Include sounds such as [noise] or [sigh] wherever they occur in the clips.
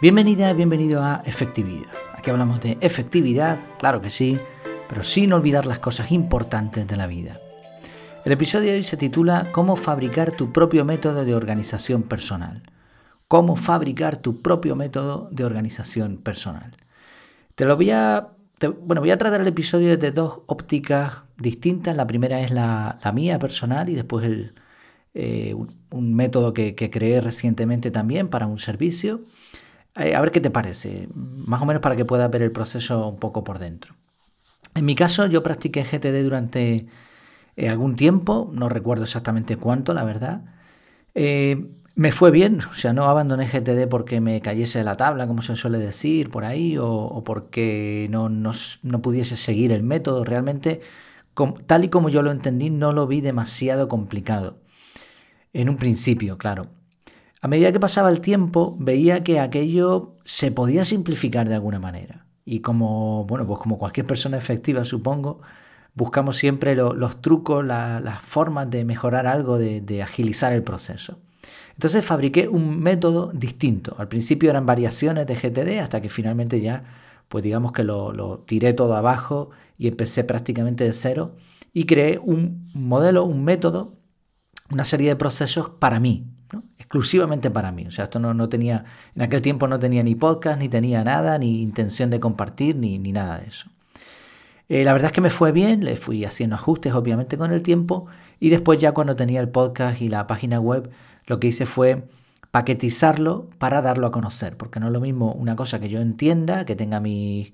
Bienvenida, bienvenido a Efectividad. Aquí hablamos de efectividad, claro que sí, pero sin olvidar las cosas importantes de la vida. El episodio de hoy se titula Cómo fabricar tu propio método de organización personal. Cómo fabricar tu propio método de organización personal. Te lo voy a bueno, voy a tratar el episodio desde dos ópticas distintas. La primera es la, mía personal y después eh, un, método que, que, creé recientemente también para un servicio. Eh, a ver qué te parece, más o menos para que puedas ver el proceso un poco por dentro. En mi caso, yo practiqué GTD durante eh, algún tiempo, no recuerdo exactamente cuánto, la verdad. Eh, me fue bien, [laughs] o sea, no abandoné GTD porque me cayese de la tabla, como se suele decir por ahí, o, porque no, no, pudiese seguir el método. Realmente, tal y como yo lo entendí, no lo vi demasiado complicado. En un principio, claro. A medida que pasaba el tiempo, veía que aquello se podía simplificar de alguna manera. Y como, bueno, pues como cualquier persona efectiva, supongo, buscamos siempre los trucos, las formas de mejorar algo, de, agilizar el proceso. Entonces fabriqué un método distinto. Al principio eran variaciones de GTD hasta que finalmente ya, pues digamos que lo, lo tiré todo abajo y empecé prácticamente de cero y creé un modelo, un método, una serie de procesos para mí, exclusivamente para mí. O sea, esto no, tenía, en aquel tiempo no tenía ni podcast, ni tenía nada, ni intención de compartir, ni, nada de eso. Eh, la verdad es que me fue bien, le fui haciendo ajustes obviamente con el tiempo y después ya cuando tenía el podcast y la página web, lo que hice fue paquetizarlo para darlo a conocer, porque no es lo mismo una cosa que yo entienda, que tenga mis,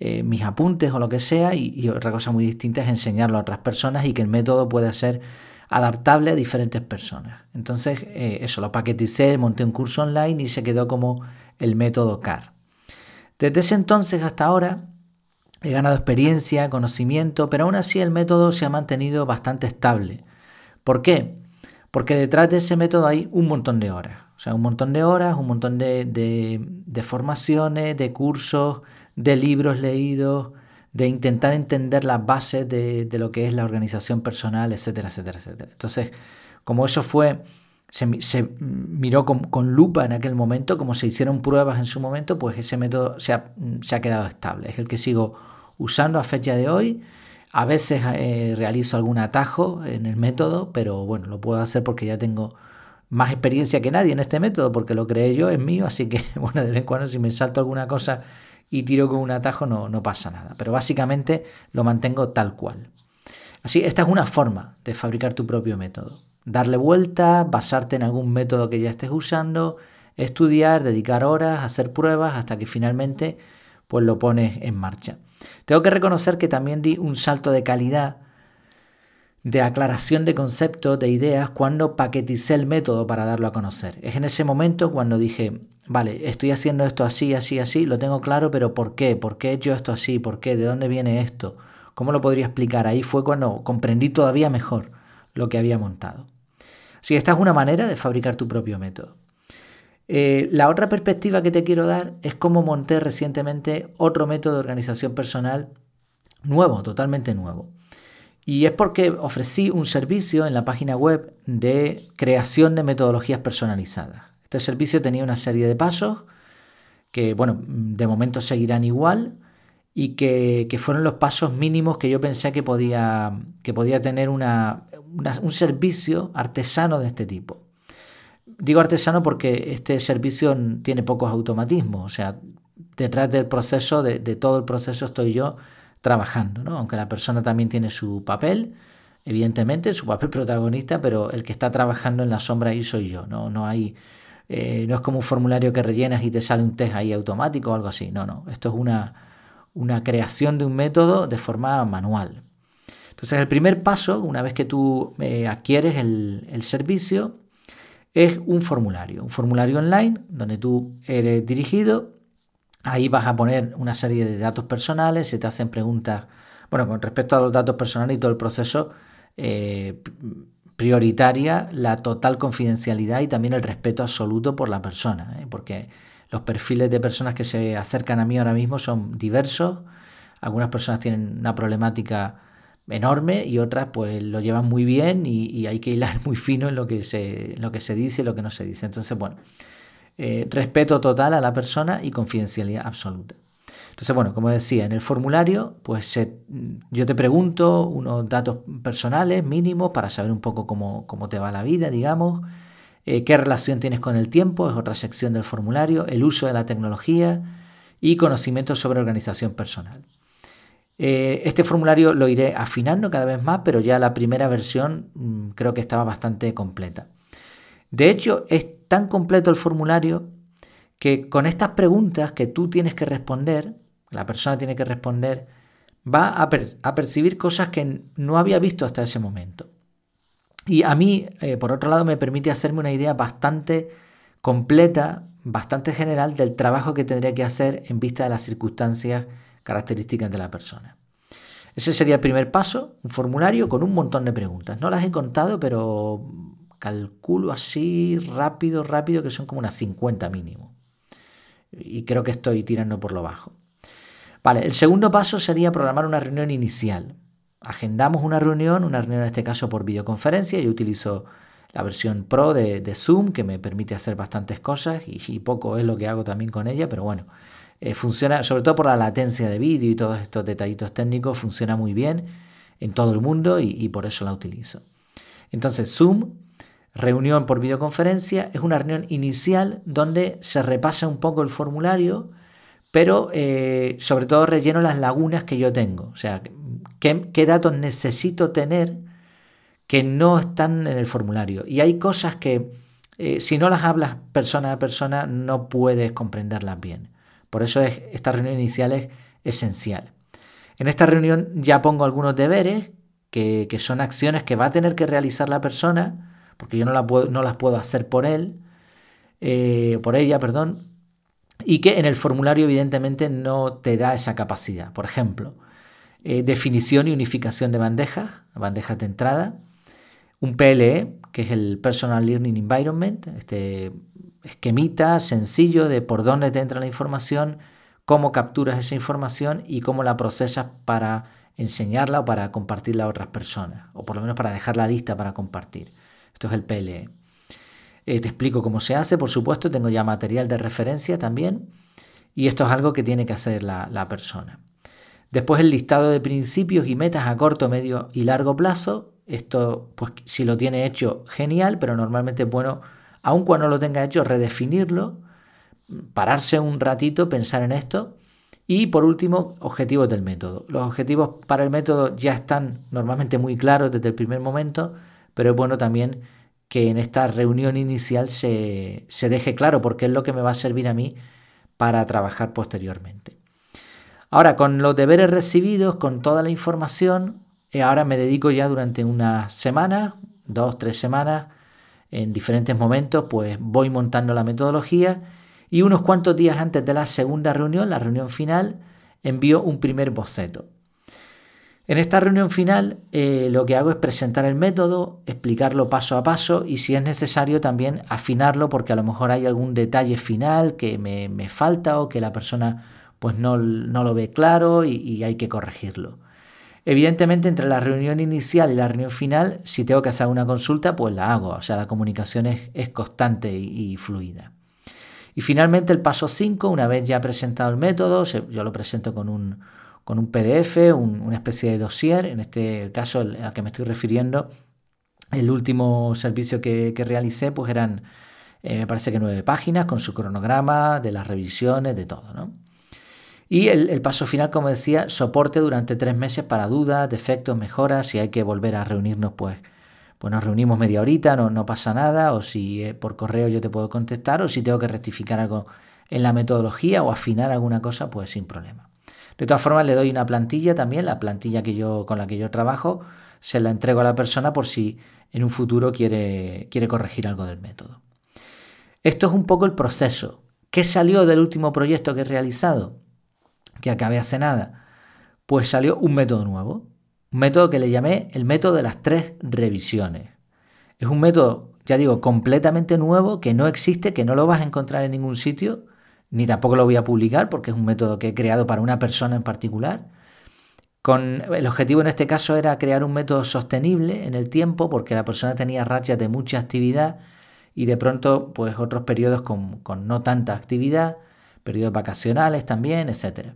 eh, mis apuntes o lo que sea, y, y, otra cosa muy distinta es enseñarlo a otras personas y que el método pueda ser adaptable a diferentes personas. Entonces, eh, eso lo paqueticé, monté un curso online y se quedó como el método CAR. Desde ese entonces hasta ahora he ganado experiencia, conocimiento, pero aún así el método se ha mantenido bastante estable. ¿Por qué? Porque detrás de ese método hay un montón de horas. O sea, un montón de horas, un montón de, de formaciones, de cursos, de libros leídos, de intentar entender las bases de, lo que es la organización personal, etcétera, etcétera, etcétera. Entonces, como eso fue, se, miró con, lupa en aquel momento, como se hicieron pruebas en su momento, pues ese método se ha, quedado estable. Es el que sigo usando a fecha de hoy. A veces eh, realizo algún atajo en el método, pero bueno, lo puedo hacer porque ya tengo más experiencia que nadie en este método, porque lo creé yo, es mío, así que [laughs] bueno, de vez en cuando si me salto alguna cosa y tiro con un atajo no, no pasa nada. Pero básicamente lo mantengo tal cual. Así, esta es una forma de fabricar tu propio método. Darle vuelta, basarte en algún método que ya estés usando, estudiar, dedicar horas, hacer pruebas hasta que finalmente pues lo pones en marcha. Tengo que reconocer que también di un salto de calidad de aclaración de conceptos, de ideas, cuando paqueticé el método para darlo a conocer. Es en ese momento cuando dije, vale, estoy haciendo esto así, así, así, lo tengo claro, pero ¿por qué? ¿Por qué he hecho esto así? ¿Por qué? ¿De dónde viene esto? ¿Cómo lo podría explicar? Ahí fue cuando comprendí todavía mejor lo que había montado. Así esta es una manera de fabricar tu propio método. Eh, la otra perspectiva que te quiero dar es cómo monté recientemente otro método de organización personal nuevo, totalmente nuevo. Y es porque ofrecí un servicio en la página web de creación de metodologías personalizadas. Este servicio tenía una serie de pasos que, bueno, de momento seguirán igual y que, fueron los pasos mínimos que yo pensé que podía, que podía tener una, un servicio artesano de este tipo. Digo artesano porque este servicio tiene pocos automatismos, o sea, detrás del proceso, de, todo el proceso estoy yo trabajando, ¿no? aunque la persona también tiene su papel, evidentemente, su papel [laughs] protagonista, pero el que está trabajando en la sombra ahí soy yo, no, no hay eh, no es como un formulario que rellenas y te sale un test ahí automático o algo así. No, no. Esto es una, una creación de un método de forma manual. Entonces, el primer paso, una vez que tú eh, adquieres el, el, servicio, es un formulario. Un formulario online donde tú eres dirigido. Ahí vas a poner una serie de datos personales, se te hacen preguntas, bueno, con respecto a los datos personales y todo el proceso. Eh, prioritaria la total confidencialidad y también el respeto absoluto por la persona, ¿eh? porque los perfiles de personas que se acercan a mí ahora mismo son diversos. Algunas personas tienen una problemática enorme y otras pues lo llevan muy bien y, hay que hilar [laughs] muy fino en lo que se, lo que se dice y lo que no se dice. Entonces, bueno, eh, respeto total a la persona y confidencialidad absoluta. Entonces, bueno, como decía, en el formulario, pues yo te pregunto unos datos personales mínimos para saber un poco cómo, te va la vida, digamos, eh, qué relación tienes con el tiempo, es otra sección del formulario, el uso de la tecnología y conocimientos sobre organización personal. Eh, este formulario lo iré afinando cada vez más, pero ya la primera versión mm, creo que estaba bastante completa. De hecho, es tan completo el formulario que con estas preguntas que tú tienes que responder, la persona tiene que responder, va a, percibir cosas que no había visto hasta ese momento. Y a mí, eh, por otro lado, me permite hacerme una idea bastante completa, bastante general del trabajo que tendría que hacer en vista de las circunstancias características de la persona. Ese sería el primer paso, un formulario con un montón de preguntas. No las he contado, pero calculo así rápido, rápido, que son como unas 50 mínimo. Y creo que estoy tirando por lo bajo. Vale, el segundo paso sería programar una reunión inicial. Agendamos una reunión, una reunión en este caso por videoconferencia. Yo utilizo la versión Pro de, Zoom que me permite hacer bastantes cosas y, poco es lo que hago también con ella, pero bueno, eh, funciona sobre todo por la latencia de vídeo y todos estos detallitos técnicos, funciona muy bien en todo el mundo y, y por eso la utilizo. Entonces Zoom, reunión por videoconferencia, es una reunión inicial donde se repasa un poco el formulario pero eh, sobre todo relleno las lagunas que yo tengo. O sea, ¿qué, datos necesito tener que no están en el formulario? Y hay cosas que eh, si no las hablas persona a persona no puedes comprenderlas bien. Por eso es, esta reunión inicial es esencial. En esta reunión ya pongo algunos deberes, que, son acciones que va a tener que realizar la persona, porque yo no, no las puedo hacer por él, eh, por ella, perdón, y que en el formulario evidentemente no te da esa capacidad. Por ejemplo, eh, definición y unificación de bandejas, bandejas de entrada, un PLE, que es el Personal Learning Environment, este esquemita sencillo de por dónde te entra la información, cómo capturas esa información y cómo la procesas para enseñarla o para compartirla a otras personas, o por lo menos para dejarla lista para compartir. Esto es el PLE. Eh, te explico cómo se hace, por supuesto, tengo ya material de referencia también. Y esto es algo que tiene que hacer la, persona. Después el listado de principios y metas a corto, medio y largo plazo. Esto, pues si lo tiene hecho, genial, pero normalmente es bueno, aun cuando lo tenga hecho, redefinirlo, pararse un ratito, pensar en esto. Y por último, objetivos del método. Los objetivos para el método ya están normalmente muy claros desde el primer momento, pero es bueno también que en esta reunión inicial se, deje claro, porque es lo que me va a servir a mí para trabajar posteriormente. Ahora, con los deberes recibidos, con toda la información, eh, ahora me dedico ya durante unas semanas, dos, tres semanas, en diferentes momentos, pues voy montando la metodología y unos cuantos días antes de la segunda reunión, la reunión final, envío un primer boceto. En esta reunión final eh, lo que hago es presentar el método, explicarlo paso a paso y si es necesario también afinarlo porque a lo mejor hay algún detalle final que me, falta o que la persona pues no, lo ve claro y, hay que corregirlo. Evidentemente entre la reunión inicial y la reunión final, si tengo que hacer una consulta, pues la hago, o sea, la comunicación es, constante y, y, fluida. Y finalmente el paso 5, una vez ya presentado el método, yo lo presento con un, con un PDF, una especie de dossier, en este caso al que me estoy refiriendo, el último servicio que, realicé, pues eran, eh, me parece que nueve páginas con su cronograma, de las revisiones, de todo, ¿no? Y el, paso final, como decía, soporte durante tres meses para dudas, defectos, mejoras, si hay que volver a reunirnos, pues, pues nos reunimos media horita, no, no pasa nada, o si eh, por correo yo te puedo contestar, o si tengo que rectificar algo en la metodología o afinar alguna cosa, pues sin problema. De todas formas, le doy una plantilla también, la plantilla que yo, con la que yo trabajo, se la entrego a la persona por si en un futuro quiere, quiere corregir algo del método. Esto es un poco el proceso. ¿Qué salió del último proyecto que he realizado? Que acabé hace nada. Pues salió un método nuevo. Un método que le llamé el método de las tres revisiones. Es un método, ya digo, completamente nuevo, que no existe, que no lo vas a encontrar en ningún sitio ni tampoco lo voy a publicar porque es un método que he creado para una persona en particular. Con, el objetivo en este caso era crear un método sostenible en el tiempo porque la persona tenía rachas de mucha actividad y de pronto pues otros periodos con, con no tanta actividad, periodos vacacionales también, etc.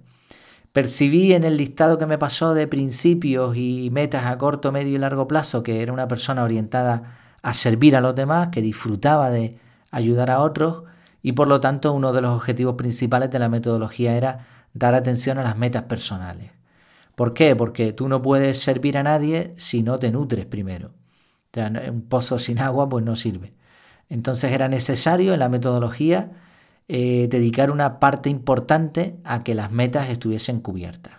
Percibí en el listado que me pasó de principios y metas a corto, medio y largo plazo que era una persona orientada a servir a los demás, que disfrutaba de ayudar a otros y por lo tanto uno de los objetivos principales de la metodología era dar atención a las metas personales. ¿Por qué? Porque tú no puedes servir a nadie si no te nutres primero. un pozo sin agua pues no sirve. Entonces era necesario en la metodología eh, dedicar una parte importante a que las metas estuviesen cubiertas.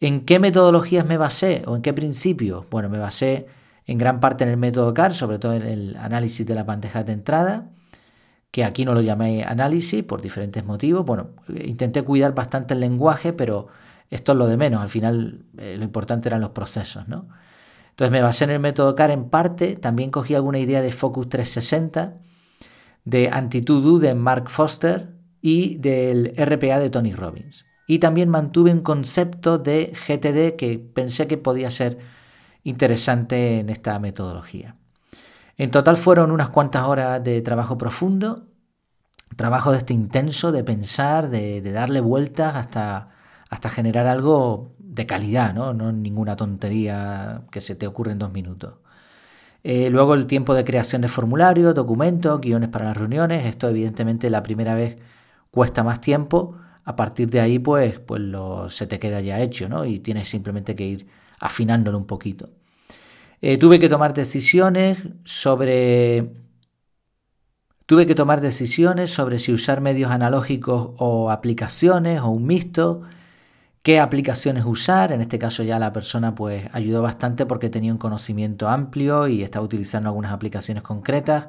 ¿En qué metodologías me basé o en qué principios? Bueno, me basé en gran parte en el método CAR, sobre todo en el análisis de la bandeja de entrada, que aquí no lo llamé análisis por diferentes motivos. Bueno, intenté cuidar bastante el lenguaje, pero esto es lo de menos. Al final eh, lo importante eran los procesos, ¿no? Entonces me basé en el método CAR en parte, también cogí alguna idea de Focus 360, de Antitudo de Mark Foster y del RPA de Tony Robbins. Y también mantuve un concepto de GTD que pensé que podía ser interesante en esta metodología. En total fueron unas cuantas horas de trabajo profundo, trabajo de este intenso, de pensar, de, darle vueltas hasta, hasta generar algo de calidad, ¿no? no ninguna tontería que se te ocurre en dos minutos. Eh, luego el tiempo de creación de formularios, documentos, guiones para las reuniones. Esto evidentemente la primera vez cuesta más tiempo. A partir de ahí pues, pues lo, se te queda ya hecho ¿no? y tienes simplemente que ir afinándolo un poquito. Eh, tuve que tomar decisiones sobre. Tuve que tomar decisiones sobre si usar medios analógicos o aplicaciones o un mixto, qué aplicaciones usar. En este caso ya la persona pues ayudó bastante porque tenía un conocimiento amplio y estaba utilizando algunas aplicaciones concretas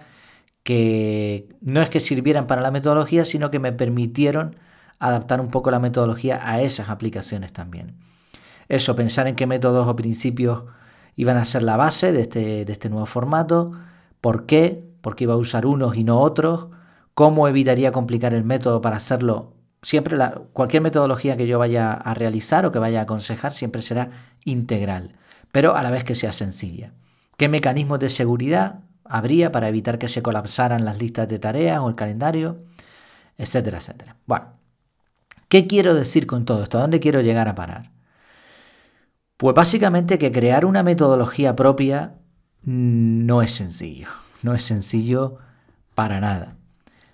que no es que sirvieran para la metodología, sino que me permitieron adaptar un poco la metodología a esas aplicaciones también. Eso, pensar en qué métodos o principios iban a ser la base de este, de este nuevo formato, por qué, por qué iba a usar unos y no otros, cómo evitaría complicar el método para hacerlo. Siempre la, cualquier metodología que yo vaya a realizar o que vaya a aconsejar siempre será integral, pero a la vez que sea sencilla. ¿Qué mecanismos de seguridad habría para evitar que se colapsaran las listas de tareas o el calendario? Etcétera, etcétera. Bueno, ¿qué quiero decir con todo esto? ¿A dónde quiero llegar a parar? Pues básicamente que crear una metodología propia no es sencillo, [laughs] no es sencillo para nada.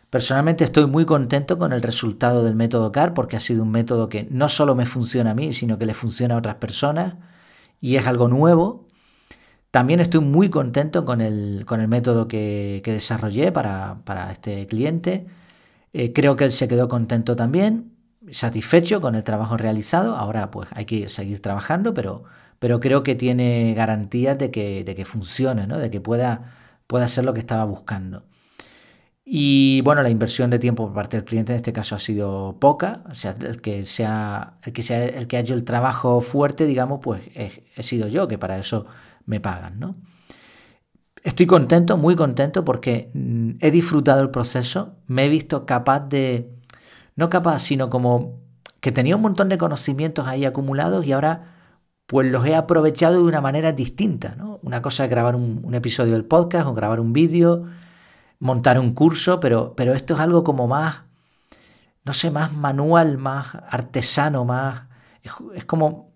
Personalmente estoy muy contento con el resultado del método CAR porque ha sido un método que no solo me funciona a mí, sino que le funciona a otras personas y es algo nuevo. También estoy muy contento con el, con el método que, desarrollé para, este cliente. Eh, creo que él se quedó contento también satisfecho con el trabajo realizado. Ahora pues hay que seguir trabajando, pero, pero creo que tiene garantías de que, de que funcione, ¿no? de que pueda, pueda ser lo que estaba buscando. Y bueno, la inversión de tiempo por parte del cliente en este caso ha sido poca. O sea, el que sea, el que sea, el que ha hecho el trabajo fuerte, digamos, pues he, he sido yo, que para eso me pagan, ¿no? Estoy contento, muy contento, porque mm, he disfrutado el proceso, me he visto capaz de, no capaz, sino como que tenía un montón de conocimientos ahí acumulados y ahora pues los he aprovechado de una manera distinta. ¿no? Una cosa es grabar un, episodio del podcast o grabar un vídeo, montar un curso, pero, pero esto es algo como más, no sé, más manual, más artesano, más... Es, como,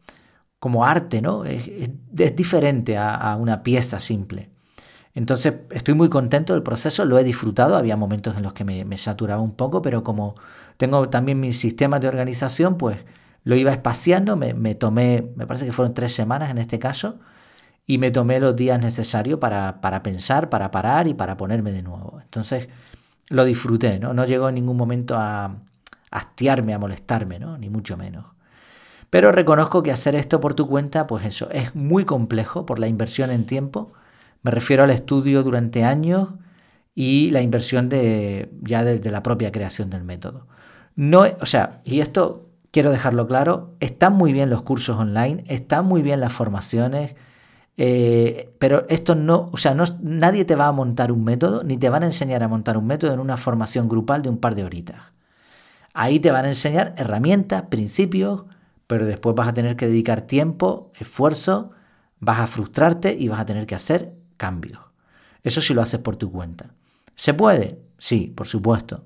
como arte, ¿no? Es, diferente a, una pieza simple. Entonces estoy muy contento del proceso, lo he disfrutado, había momentos en los que me saturaba un poco, pero como tengo también mis sistemas de organización, pues lo iba espaciando, me, tomé, me parece que fueron tres semanas en este caso, y me tomé los días necesarios para, para pensar, para parar y para ponerme de nuevo. Entonces lo disfruté, ¿no? No llegó en ningún momento a, hastiarme, a molestarme, ¿no? Ni mucho menos. Pero reconozco que hacer esto por tu cuenta, pues eso, es muy complejo por la inversión en tiempo. Me refiero al estudio durante años y la inversión de, ya de la propia creación del método. No, o sea, y esto quiero dejarlo claro, están muy bien los cursos online, están muy bien las formaciones, eh, pero esto no, o sea, no, nadie te va a montar un método, ni te van a enseñar a montar un método en una formación grupal de un par de horitas. Ahí te van a enseñar herramientas, principios, pero después vas a tener que dedicar tiempo, esfuerzo, vas a frustrarte y vas a tener que hacer cambios. Eso sí lo haces por tu cuenta. ¿Se puede? Sí, por supuesto.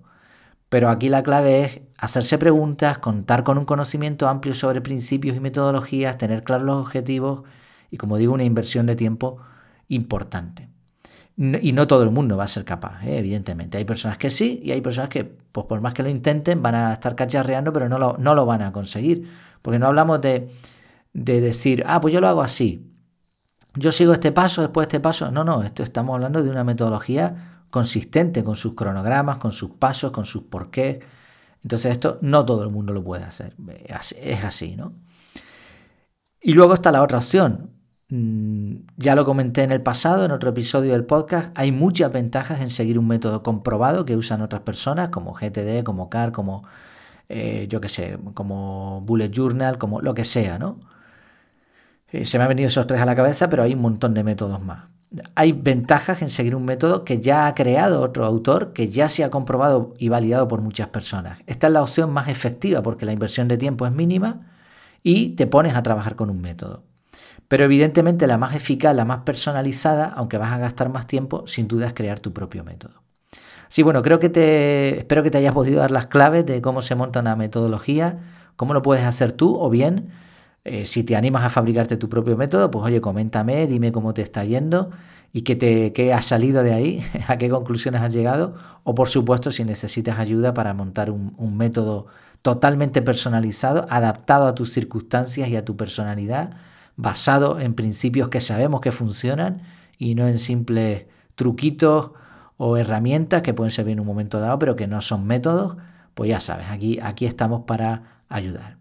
Pero aquí la clave es hacerse preguntas, contar con un conocimiento amplio sobre principios y metodologías, tener claros los objetivos y, como digo, una inversión de tiempo importante. Y no todo el mundo va a ser capaz, ¿eh? evidentemente. Hay personas que sí y hay personas que, pues por más que lo intenten, van a estar cacharreando, pero no lo, no lo van a conseguir. Porque no hablamos de, de decir, ah, pues yo lo hago así. Yo sigo este paso, después este paso. No, no, esto estamos hablando de una metodología consistente con sus cronogramas, con sus pasos, con sus porqués. Entonces esto no todo el mundo lo puede hacer. Es así, ¿no? Y luego está la otra opción. Mm, ya lo comenté en el pasado, en otro episodio del podcast, hay muchas ventajas en seguir un método comprobado que usan otras personas, como GTD, como CAR, como, eh, yo qué sé, como Bullet Journal, como lo que sea, ¿no? Eh, se me han venido esos tres a la cabeza, pero hay un montón de métodos más. Hay ventajas en seguir un método que ya ha creado otro autor, que ya se ha comprobado y validado por muchas personas. Esta es la opción más efectiva porque la inversión de tiempo es mínima y te pones a trabajar con un método. Pero evidentemente la más eficaz, la más personalizada, aunque vas a gastar más tiempo, sin duda es crear tu propio método. Sí, bueno, creo que te espero que te hayas podido dar las claves de cómo se monta una metodología, cómo lo puedes hacer tú o bien eh, si te animas a fabricarte tu propio método, pues oye, coméntame, dime cómo te está yendo y qué, te, qué has salido de ahí, [laughs] a qué conclusiones has llegado, o por supuesto si necesitas ayuda para montar un, método totalmente personalizado, adaptado a tus circunstancias y a tu personalidad, basado en principios que sabemos que funcionan y no en simples truquitos o herramientas que pueden servir en un momento dado, pero que no son métodos, pues ya sabes, aquí, aquí estamos para ayudar.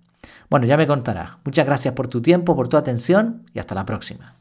Bueno, ya me contarás. Muchas gracias por tu tiempo, por tu atención y hasta la próxima.